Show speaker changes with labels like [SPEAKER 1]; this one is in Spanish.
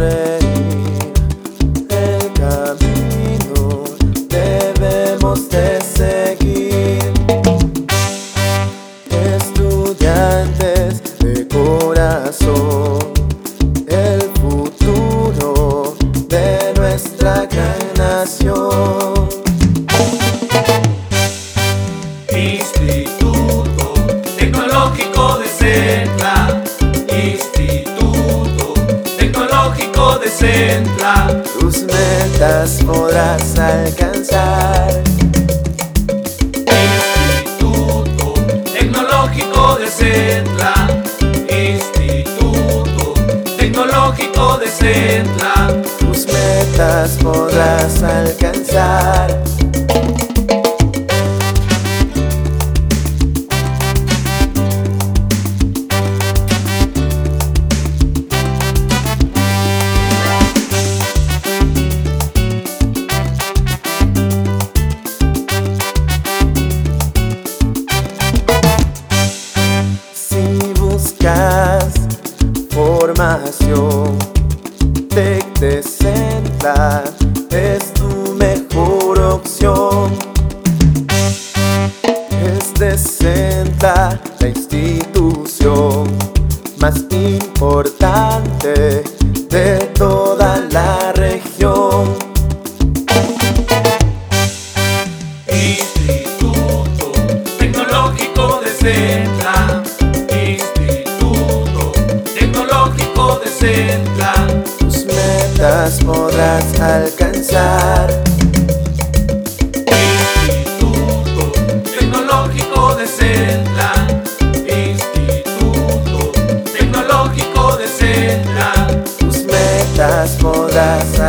[SPEAKER 1] me. Metas podrás alcanzar.
[SPEAKER 2] Instituto Tecnológico de Centla. Instituto Tecnológico de Centla.
[SPEAKER 1] Tus metas podrás alcanzar. Formación, Tec de Centla es tu mejor opción. Es de Centla la institución más importante de toda la región.
[SPEAKER 2] Instituto Tecnológico de Centla.
[SPEAKER 1] Tus metas podrás alcanzar.
[SPEAKER 2] Instituto Tecnológico de Centla. Instituto Tecnológico de Centla.
[SPEAKER 1] Tus metas podrás